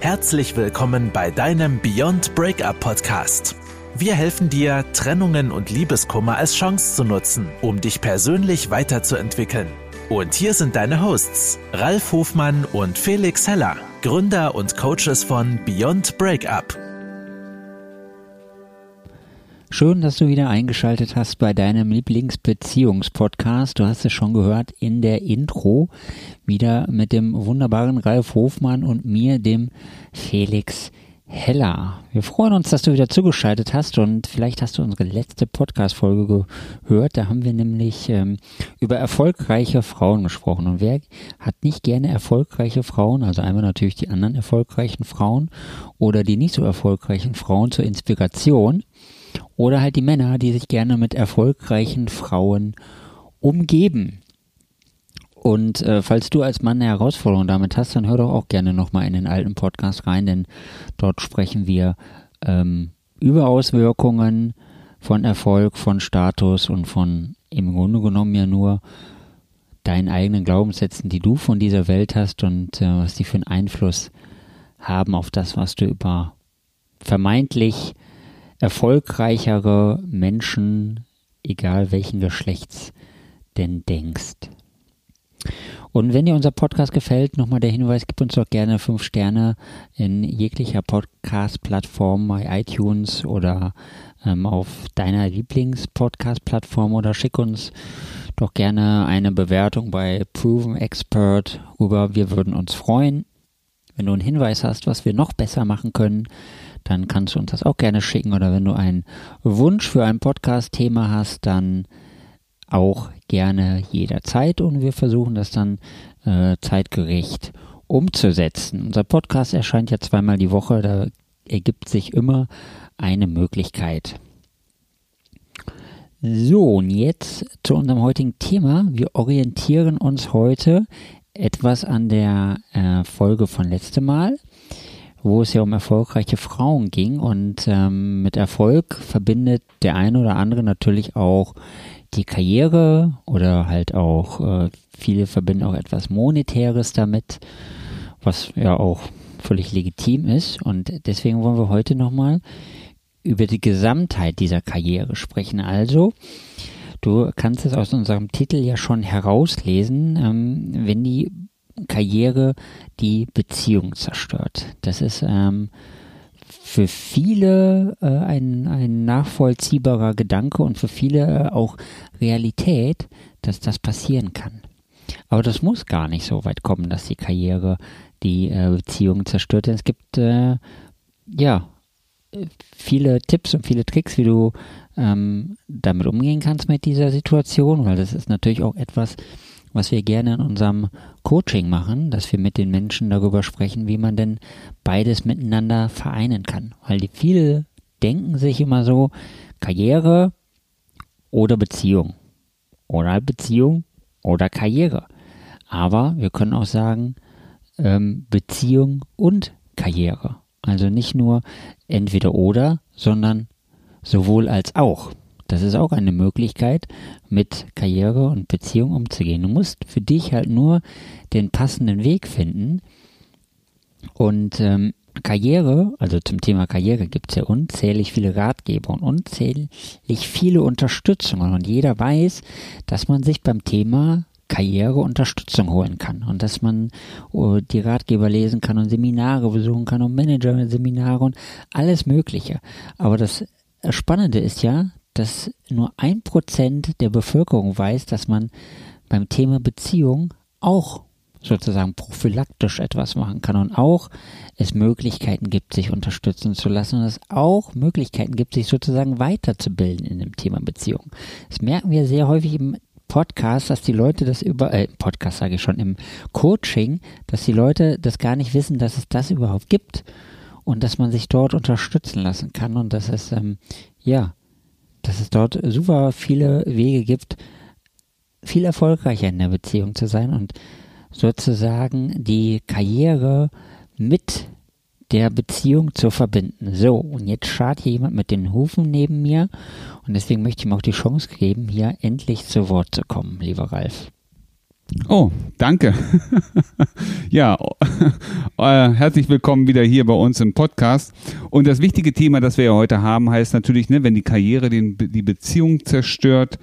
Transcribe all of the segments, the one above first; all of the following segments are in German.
Herzlich willkommen bei deinem Beyond Breakup Podcast. Wir helfen dir, Trennungen und Liebeskummer als Chance zu nutzen, um dich persönlich weiterzuentwickeln. Und hier sind deine Hosts, Ralf Hofmann und Felix Heller, Gründer und Coaches von Beyond Breakup. Schön, dass du wieder eingeschaltet hast bei deinem Lieblingsbeziehungspodcast. Du hast es schon gehört in der Intro. Wieder mit dem wunderbaren Ralf Hofmann und mir, dem Felix Heller. Wir freuen uns, dass du wieder zugeschaltet hast und vielleicht hast du unsere letzte Podcast-Folge gehört. Da haben wir nämlich ähm, über erfolgreiche Frauen gesprochen. Und wer hat nicht gerne erfolgreiche Frauen? Also einmal natürlich die anderen erfolgreichen Frauen oder die nicht so erfolgreichen Frauen zur Inspiration. Oder halt die Männer, die sich gerne mit erfolgreichen Frauen umgeben. Und äh, falls du als Mann eine Herausforderung damit hast, dann hör doch auch gerne nochmal in den alten Podcast rein, denn dort sprechen wir ähm, über Auswirkungen von Erfolg, von Status und von im Grunde genommen ja nur deinen eigenen Glaubenssätzen, die du von dieser Welt hast und äh, was die für einen Einfluss haben auf das, was du über vermeintlich erfolgreichere Menschen, egal welchen Geschlechts, denn denkst. Und wenn dir unser Podcast gefällt, nochmal der Hinweis, gib uns doch gerne fünf Sterne in jeglicher Podcast-Plattform, bei iTunes oder ähm, auf deiner Lieblings-Podcast-Plattform oder schick uns doch gerne eine Bewertung bei Proven Expert rüber. Wir würden uns freuen. Wenn du einen Hinweis hast, was wir noch besser machen können, dann kannst du uns das auch gerne schicken. Oder wenn du einen Wunsch für ein Podcast-Thema hast, dann auch gerne jederzeit und wir versuchen das dann äh, zeitgerecht umzusetzen. Unser Podcast erscheint ja zweimal die Woche, da ergibt sich immer eine Möglichkeit. So, und jetzt zu unserem heutigen Thema. Wir orientieren uns heute etwas an der äh, Folge von letztem Mal wo es ja um erfolgreiche Frauen ging. Und ähm, mit Erfolg verbindet der eine oder andere natürlich auch die Karriere oder halt auch, äh, viele verbinden auch etwas Monetäres damit, was ja auch völlig legitim ist. Und deswegen wollen wir heute nochmal über die Gesamtheit dieser Karriere sprechen. Also, du kannst es aus unserem Titel ja schon herauslesen, ähm, wenn die Karriere die Beziehung zerstört. Das ist ähm, für viele äh, ein, ein nachvollziehbarer Gedanke und für viele äh, auch Realität, dass das passieren kann. Aber das muss gar nicht so weit kommen, dass die Karriere die äh, Beziehung zerstört. Es gibt äh, ja viele Tipps und viele Tricks, wie du ähm, damit umgehen kannst mit dieser Situation, weil das ist natürlich auch etwas, was wir gerne in unserem Coaching machen, dass wir mit den Menschen darüber sprechen, wie man denn beides miteinander vereinen kann. Weil die viele denken sich immer so, Karriere oder Beziehung. Oder Beziehung oder Karriere. Aber wir können auch sagen, ähm, Beziehung und Karriere. Also nicht nur entweder oder, sondern sowohl als auch. Das ist auch eine Möglichkeit, mit Karriere und Beziehung umzugehen. Du musst für dich halt nur den passenden Weg finden. Und ähm, Karriere, also zum Thema Karriere gibt es ja unzählig viele Ratgeber und unzählig viele Unterstützungen. Und jeder weiß, dass man sich beim Thema Karriere Unterstützung holen kann und dass man uh, die Ratgeber lesen kann und Seminare besuchen kann und Manager-Seminare und alles Mögliche. Aber das Spannende ist ja, dass nur ein Prozent der Bevölkerung weiß, dass man beim Thema Beziehung auch sozusagen prophylaktisch etwas machen kann und auch es Möglichkeiten gibt, sich unterstützen zu lassen und es auch Möglichkeiten gibt, sich sozusagen weiterzubilden in dem Thema Beziehung. Das merken wir sehr häufig im Podcast, dass die Leute das über, äh, Podcast sage ich schon, im Coaching, dass die Leute das gar nicht wissen, dass es das überhaupt gibt und dass man sich dort unterstützen lassen kann und dass es, ähm, ja, dass es dort super viele Wege gibt, viel erfolgreicher in der Beziehung zu sein und sozusagen die Karriere mit der Beziehung zu verbinden. So, und jetzt schart hier jemand mit den Hufen neben mir und deswegen möchte ich ihm auch die Chance geben, hier endlich zu Wort zu kommen, lieber Ralf. Oh, danke. ja, äh, herzlich willkommen wieder hier bei uns im Podcast. Und das wichtige Thema, das wir ja heute haben, heißt natürlich, ne, wenn die Karriere den, die Beziehung zerstört.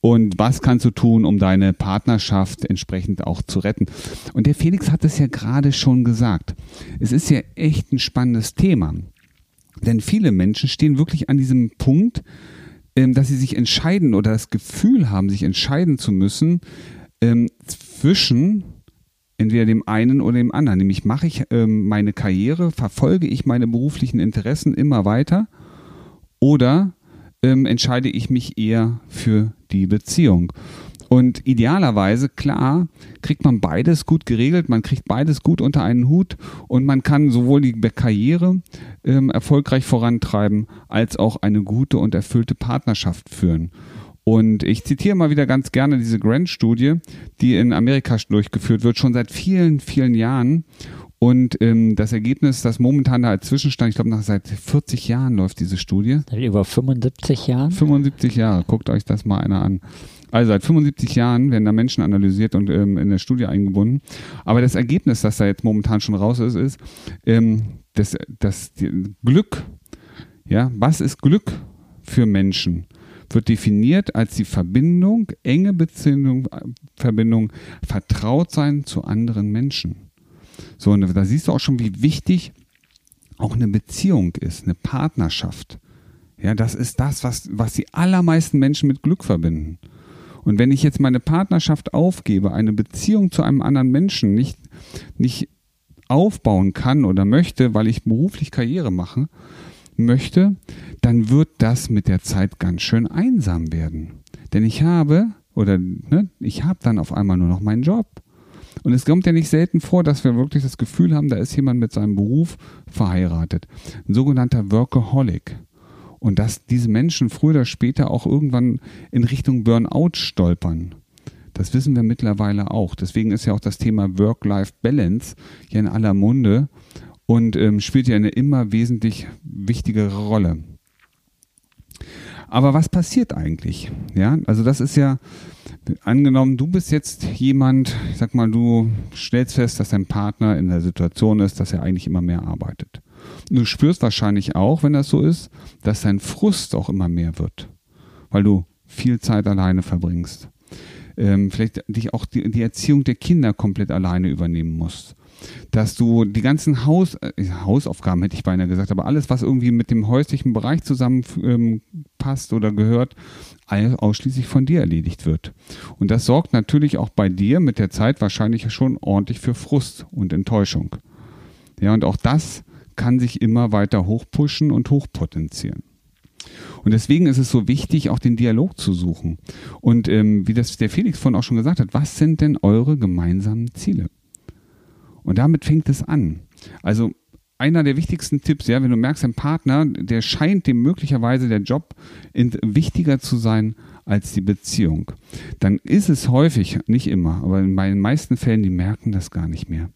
Und was kannst du tun, um deine Partnerschaft entsprechend auch zu retten? Und der Felix hat es ja gerade schon gesagt. Es ist ja echt ein spannendes Thema. Denn viele Menschen stehen wirklich an diesem Punkt, ähm, dass sie sich entscheiden oder das Gefühl haben, sich entscheiden zu müssen, ähm, zwischen entweder dem einen oder dem anderen. Nämlich mache ich ähm, meine Karriere, verfolge ich meine beruflichen Interessen immer weiter oder ähm, entscheide ich mich eher für die Beziehung. Und idealerweise, klar, kriegt man beides gut geregelt, man kriegt beides gut unter einen Hut und man kann sowohl die Karriere ähm, erfolgreich vorantreiben, als auch eine gute und erfüllte Partnerschaft führen. Und ich zitiere mal wieder ganz gerne diese Grant-Studie, die in Amerika durchgeführt wird, schon seit vielen, vielen Jahren. Und ähm, das Ergebnis, das momentan da als Zwischenstand, ich glaube, nach seit 40 Jahren läuft diese Studie. Seit über 75 Jahren? 75 Jahre, guckt euch das mal einer an. Also seit 75 Jahren werden da Menschen analysiert und ähm, in der Studie eingebunden. Aber das Ergebnis, das da jetzt momentan schon raus ist, ist, ähm, dass das Glück, ja, was ist Glück für Menschen? Wird definiert als die Verbindung, enge Beziehung, Verbindung, vertraut sein zu anderen Menschen. So, und da siehst du auch schon, wie wichtig auch eine Beziehung ist, eine Partnerschaft. Ja, das ist das, was, was die allermeisten Menschen mit Glück verbinden. Und wenn ich jetzt meine Partnerschaft aufgebe, eine Beziehung zu einem anderen Menschen nicht, nicht aufbauen kann oder möchte, weil ich beruflich Karriere mache, möchte, dann wird das mit der Zeit ganz schön einsam werden. Denn ich habe, oder ne, ich habe dann auf einmal nur noch meinen Job. Und es kommt ja nicht selten vor, dass wir wirklich das Gefühl haben, da ist jemand mit seinem Beruf verheiratet. Ein sogenannter Workaholic. Und dass diese Menschen früher oder später auch irgendwann in Richtung Burnout stolpern. Das wissen wir mittlerweile auch. Deswegen ist ja auch das Thema Work-Life-Balance hier in aller Munde und ähm, spielt ja eine immer wesentlich wichtigere Rolle. Aber was passiert eigentlich? Ja, also das ist ja angenommen, du bist jetzt jemand, ich sag mal, du stellst fest, dass dein Partner in der Situation ist, dass er eigentlich immer mehr arbeitet. Du spürst wahrscheinlich auch, wenn das so ist, dass dein Frust auch immer mehr wird, weil du viel Zeit alleine verbringst. Ähm, vielleicht dich auch die, die Erziehung der Kinder komplett alleine übernehmen musst dass du die ganzen Haus, äh, Hausaufgaben hätte ich beinahe gesagt, aber alles, was irgendwie mit dem häuslichen Bereich zusammenpasst ähm, oder gehört, ausschließlich von dir erledigt wird. Und das sorgt natürlich auch bei dir mit der Zeit wahrscheinlich schon ordentlich für Frust und Enttäuschung. Ja, und auch das kann sich immer weiter hochpushen und hochpotenzieren. Und deswegen ist es so wichtig, auch den Dialog zu suchen. Und ähm, wie das der Felix vorhin auch schon gesagt hat, was sind denn eure gemeinsamen Ziele? Und damit fängt es an. Also einer der wichtigsten Tipps, ja, wenn du merkst, ein Partner, der scheint dem möglicherweise der Job wichtiger zu sein als die Beziehung, dann ist es häufig, nicht immer, aber in den meisten Fällen, die merken das gar nicht mehr.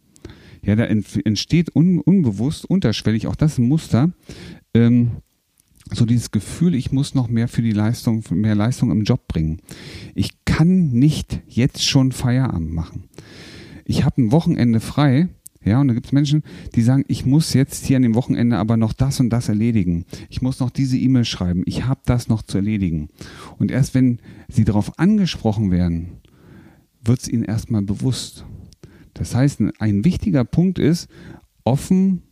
Ja, da entsteht un, unbewusst, unterschwellig, auch das ein Muster, ähm, so dieses Gefühl, ich muss noch mehr für die Leistung, mehr Leistung im Job bringen. Ich kann nicht jetzt schon Feierabend machen ich habe ein Wochenende frei, ja, und da gibt es Menschen, die sagen, ich muss jetzt hier an dem Wochenende aber noch das und das erledigen. Ich muss noch diese E-Mail schreiben. Ich habe das noch zu erledigen. Und erst wenn sie darauf angesprochen werden, wird es ihnen erstmal bewusst. Das heißt, ein wichtiger Punkt ist, offen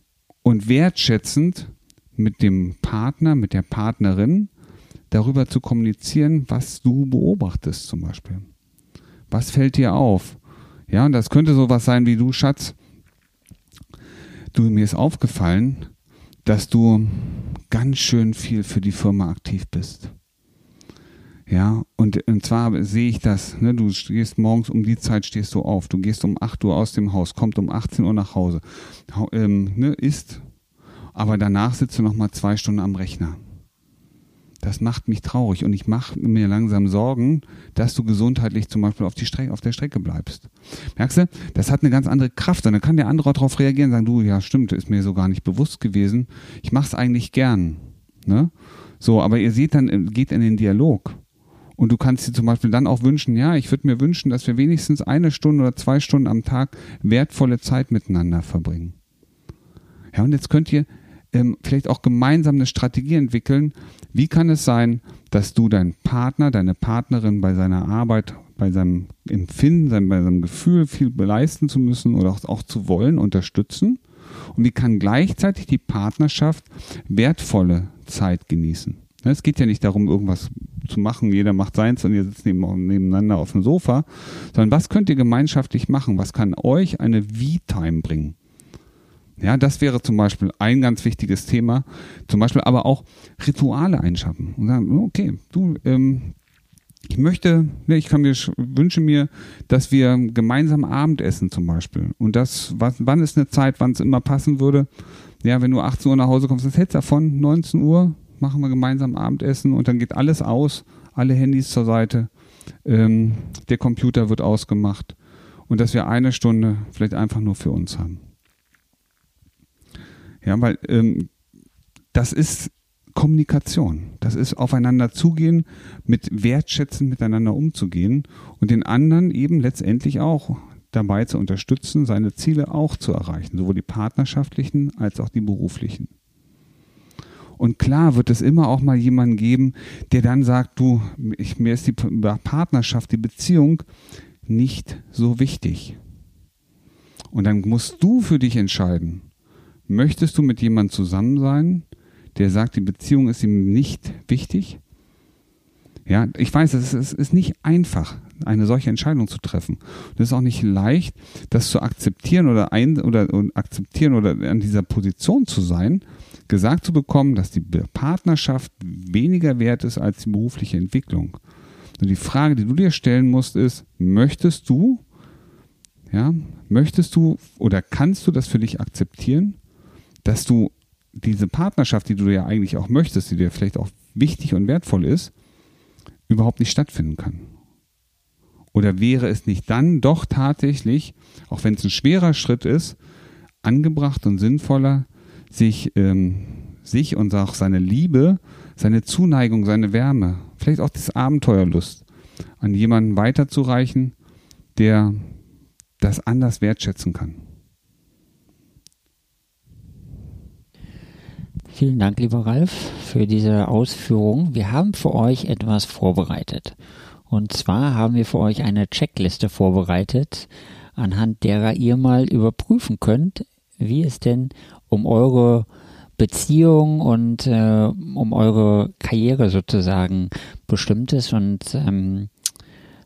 und wertschätzend mit dem Partner, mit der Partnerin darüber zu kommunizieren, was du beobachtest zum Beispiel. Was fällt dir auf? Ja, und das könnte sowas sein wie du, Schatz. Du, mir ist aufgefallen, dass du ganz schön viel für die Firma aktiv bist. Ja, und, und zwar sehe ich das, ne, du stehst morgens um die Zeit stehst du auf, du gehst um 8 Uhr aus dem Haus, kommt um 18 Uhr nach Hause, ähm, ne, isst, aber danach sitzt du noch mal zwei Stunden am Rechner das macht mich traurig und ich mache mir langsam Sorgen, dass du gesundheitlich zum Beispiel auf, die Strecke, auf der Strecke bleibst. Merkst du, das hat eine ganz andere Kraft und dann kann der andere darauf reagieren und sagen, du, ja stimmt, ist mir so gar nicht bewusst gewesen, ich mache es eigentlich gern. Ne? So, aber ihr seht dann, geht in den Dialog Und du kannst dir zum Beispiel dann auch wünschen, ja, ich würde mir wünschen, dass wir wenigstens eine Stunde oder zwei Stunden am Tag wertvolle Zeit miteinander verbringen. Ja, und jetzt könnt ihr ähm, vielleicht auch gemeinsam eine Strategie entwickeln. Wie kann es sein, dass du deinen Partner, deine Partnerin bei seiner Arbeit, bei seinem Empfinden, bei seinem Gefühl, viel beleisten zu müssen oder auch, auch zu wollen, unterstützen? Und wie kann gleichzeitig die Partnerschaft wertvolle Zeit genießen? Ne, es geht ja nicht darum, irgendwas zu machen, jeder macht seins und ihr sitzt nebeneinander auf dem Sofa, sondern was könnt ihr gemeinschaftlich machen? Was kann euch eine V-Time bringen? Ja, das wäre zum Beispiel ein ganz wichtiges Thema. Zum Beispiel aber auch Rituale einschaffen und sagen, okay, du, ähm, ich möchte, ne, ich kann mir wünsche mir, dass wir gemeinsam Abendessen zum Beispiel. Und das, was, wann ist eine Zeit, wann es immer passen würde? Ja, wenn du 18 Uhr nach Hause kommst, das hältst davon, 19 Uhr, machen wir gemeinsam Abendessen und dann geht alles aus, alle Handys zur Seite, ähm, der Computer wird ausgemacht und dass wir eine Stunde vielleicht einfach nur für uns haben. Ja, weil ähm, das ist Kommunikation. Das ist aufeinander zugehen, mit Wertschätzen miteinander umzugehen und den anderen eben letztendlich auch dabei zu unterstützen, seine Ziele auch zu erreichen, sowohl die partnerschaftlichen als auch die beruflichen. Und klar wird es immer auch mal jemanden geben, der dann sagt, du, ich, mir ist die Partnerschaft, die Beziehung nicht so wichtig. Und dann musst du für dich entscheiden, möchtest du mit jemandem zusammen sein, der sagt, die Beziehung ist ihm nicht wichtig? Ja, ich weiß, es ist, es ist nicht einfach, eine solche Entscheidung zu treffen. Und es ist auch nicht leicht, das zu akzeptieren oder ein oder, akzeptieren oder an dieser Position zu sein, gesagt zu bekommen, dass die Partnerschaft weniger wert ist als die berufliche Entwicklung. Und die Frage, die du dir stellen musst, ist, möchtest du, ja, möchtest du oder kannst du das für dich akzeptieren, dass du diese Partnerschaft, die du ja eigentlich auch möchtest, die dir vielleicht auch wichtig und wertvoll ist, überhaupt nicht stattfinden kann? Oder wäre es nicht dann doch tatsächlich, auch wenn es ein schwerer Schritt ist, angebracht und sinnvoller, sich, ähm, sich und auch seine Liebe, seine Zuneigung, seine Wärme, vielleicht auch das Abenteuerlust an jemanden weiterzureichen, der das anders wertschätzen kann. Vielen Dank, lieber Ralf, für diese Ausführung. Wir haben für euch etwas vorbereitet. Und zwar haben wir für euch eine Checkliste vorbereitet, anhand derer ihr mal überprüfen könnt, wie es denn um eure Beziehung und äh, um eure Karriere sozusagen bestimmt ist und ähm,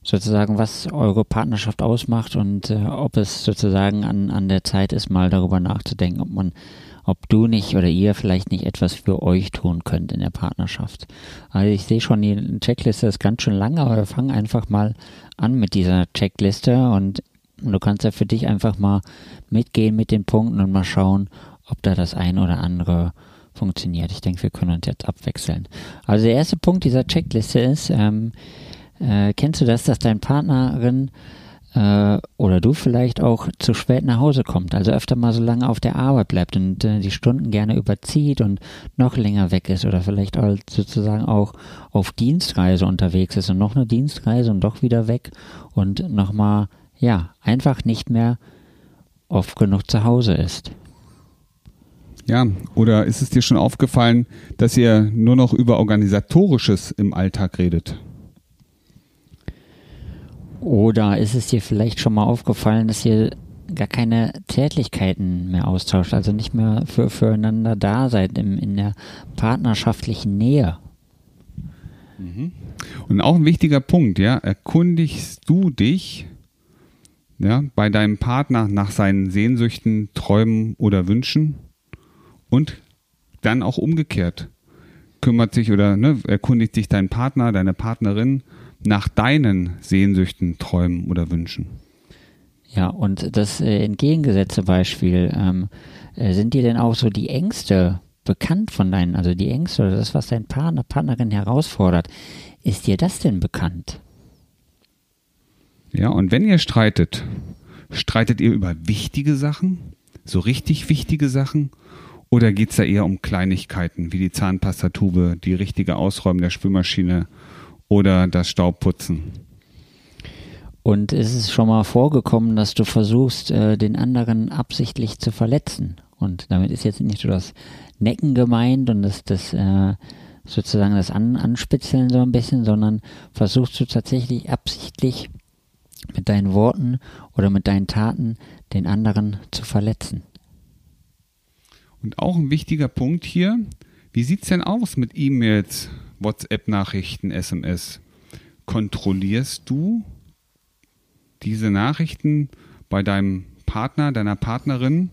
sozusagen, was eure Partnerschaft ausmacht und äh, ob es sozusagen an, an der Zeit ist, mal darüber nachzudenken, ob man, ob du nicht oder ihr vielleicht nicht etwas für euch tun könnt in der Partnerschaft. Also ich sehe schon, die Checkliste ist ganz schön lang, aber fangen einfach mal an mit dieser Checkliste und du kannst ja für dich einfach mal mitgehen mit den Punkten und mal schauen, ob da das eine oder andere funktioniert. Ich denke, wir können uns jetzt abwechseln. Also der erste Punkt dieser Checkliste ist, ähm, äh, kennst du das, dass dein Partnerin äh, oder du vielleicht auch zu spät nach Hause kommt, also öfter mal so lange auf der Arbeit bleibt und äh, die Stunden gerne überzieht und noch länger weg ist oder vielleicht auch sozusagen auch auf Dienstreise unterwegs ist und noch eine Dienstreise und doch wieder weg und nochmal, ja, einfach nicht mehr oft genug zu Hause ist. Ja, oder ist es dir schon aufgefallen, dass ihr nur noch über Organisatorisches im Alltag redet? Oder ist es dir vielleicht schon mal aufgefallen, dass ihr gar keine Zärtlichkeiten mehr austauscht, also nicht mehr für, füreinander da seid im, in der partnerschaftlichen Nähe? Mhm. Und auch ein wichtiger Punkt, ja, erkundigst du dich ja, bei deinem Partner nach seinen Sehnsüchten, Träumen oder Wünschen? Und dann auch umgekehrt. Kümmert sich oder ne, erkundigt sich dein Partner, deine Partnerin nach deinen Sehnsüchten, Träumen oder Wünschen. Ja, und das äh, entgegengesetzte Beispiel, ähm, äh, sind dir denn auch so die Ängste bekannt von deinen, also die Ängste oder das, was dein Partner, Partnerin herausfordert, ist dir das denn bekannt? Ja, und wenn ihr streitet, streitet ihr über wichtige Sachen, so richtig wichtige Sachen, oder geht es da eher um Kleinigkeiten wie die Zahnpastatube, die richtige Ausräumen der Spülmaschine oder das Staubputzen. Und ist es schon mal vorgekommen, dass du versuchst, äh, den anderen absichtlich zu verletzen? Und damit ist jetzt nicht nur das Necken gemeint und das, das äh, sozusagen das An Anspitzeln so ein bisschen, sondern versuchst du tatsächlich absichtlich mit deinen Worten oder mit deinen Taten den anderen zu verletzen. Und auch ein wichtiger Punkt hier, wie sieht es denn aus mit E-Mails, WhatsApp-Nachrichten, SMS? Kontrollierst du diese Nachrichten bei deinem Partner, deiner Partnerin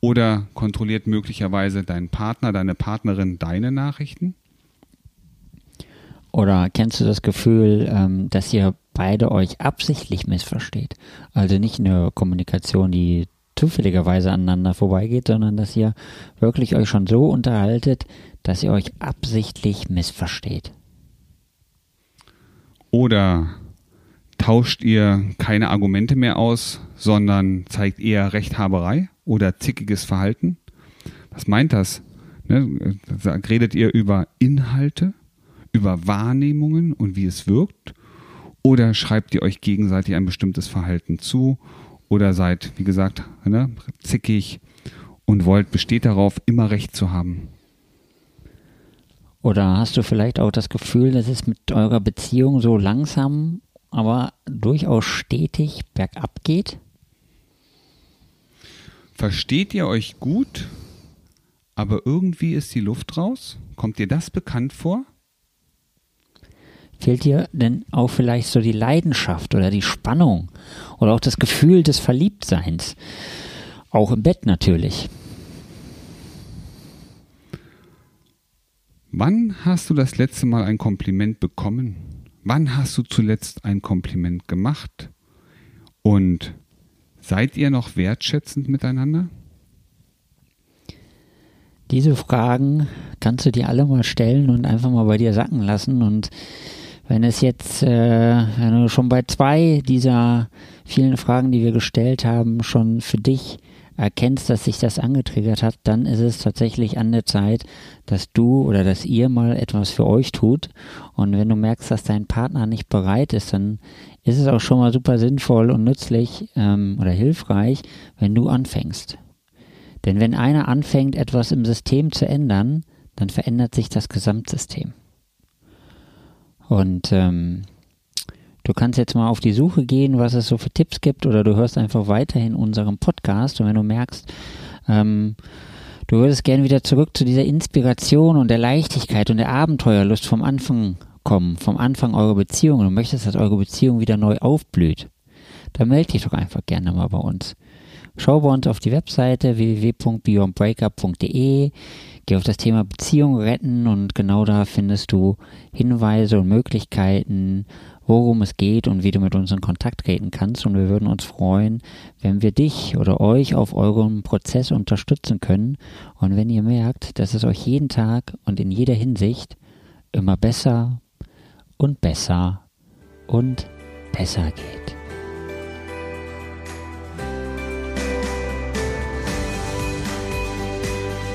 oder kontrolliert möglicherweise dein Partner, deine Partnerin deine Nachrichten? Oder kennst du das Gefühl, ähm, dass ihr beide euch absichtlich missversteht? Also nicht eine Kommunikation, die zufälligerweise aneinander vorbeigeht, sondern dass ihr wirklich euch schon so unterhaltet, dass ihr euch absichtlich missversteht. Oder tauscht ihr keine Argumente mehr aus, sondern zeigt eher Rechthaberei oder zickiges Verhalten? Was meint das? Ne? Redet ihr über Inhalte, über Wahrnehmungen und wie es wirkt? Oder schreibt ihr euch gegenseitig ein bestimmtes Verhalten zu oder seid, wie gesagt, ne, zickig und wollt, besteht darauf, immer Recht zu haben. Oder hast du vielleicht auch das Gefühl, dass es mit eurer Beziehung so langsam, aber durchaus stetig bergab geht? Versteht ihr euch gut, aber irgendwie ist die Luft raus? Kommt dir das bekannt vor? Fehlt dir denn auch vielleicht so die Leidenschaft oder die Spannung oder auch das Gefühl des Verliebtseins? Auch im Bett natürlich. Wann hast du das letzte Mal ein Kompliment bekommen? Wann hast du zuletzt ein Kompliment gemacht? Und seid ihr noch wertschätzend miteinander? Diese Fragen kannst du dir alle mal stellen und einfach mal bei dir sacken lassen und wenn es jetzt, äh, wenn du schon bei zwei dieser vielen Fragen, die wir gestellt haben, schon für dich erkennst, dass sich das angetriggert hat, dann ist es tatsächlich an der Zeit, dass du oder dass ihr mal etwas für euch tut. Und wenn du merkst, dass dein Partner nicht bereit ist, dann ist es auch schon mal super sinnvoll und nützlich ähm, oder hilfreich, wenn du anfängst. Denn wenn einer anfängt, etwas im System zu ändern, dann verändert sich das Gesamtsystem. Und ähm, du kannst jetzt mal auf die Suche gehen, was es so für Tipps gibt, oder du hörst einfach weiterhin unseren Podcast. Und wenn du merkst, ähm, du würdest gerne wieder zurück zu dieser Inspiration und der Leichtigkeit und der Abenteuerlust vom Anfang kommen, vom Anfang eurer Beziehung, und du möchtest, dass eure Beziehung wieder neu aufblüht, dann melde dich doch einfach gerne mal bei uns. Schau bei uns auf die Webseite www.beyondbreakup.de. Geh auf das Thema Beziehung retten und genau da findest du Hinweise und Möglichkeiten, worum es geht und wie du mit uns in Kontakt treten kannst. Und wir würden uns freuen, wenn wir dich oder euch auf eurem Prozess unterstützen können. Und wenn ihr merkt, dass es euch jeden Tag und in jeder Hinsicht immer besser und besser und besser geht.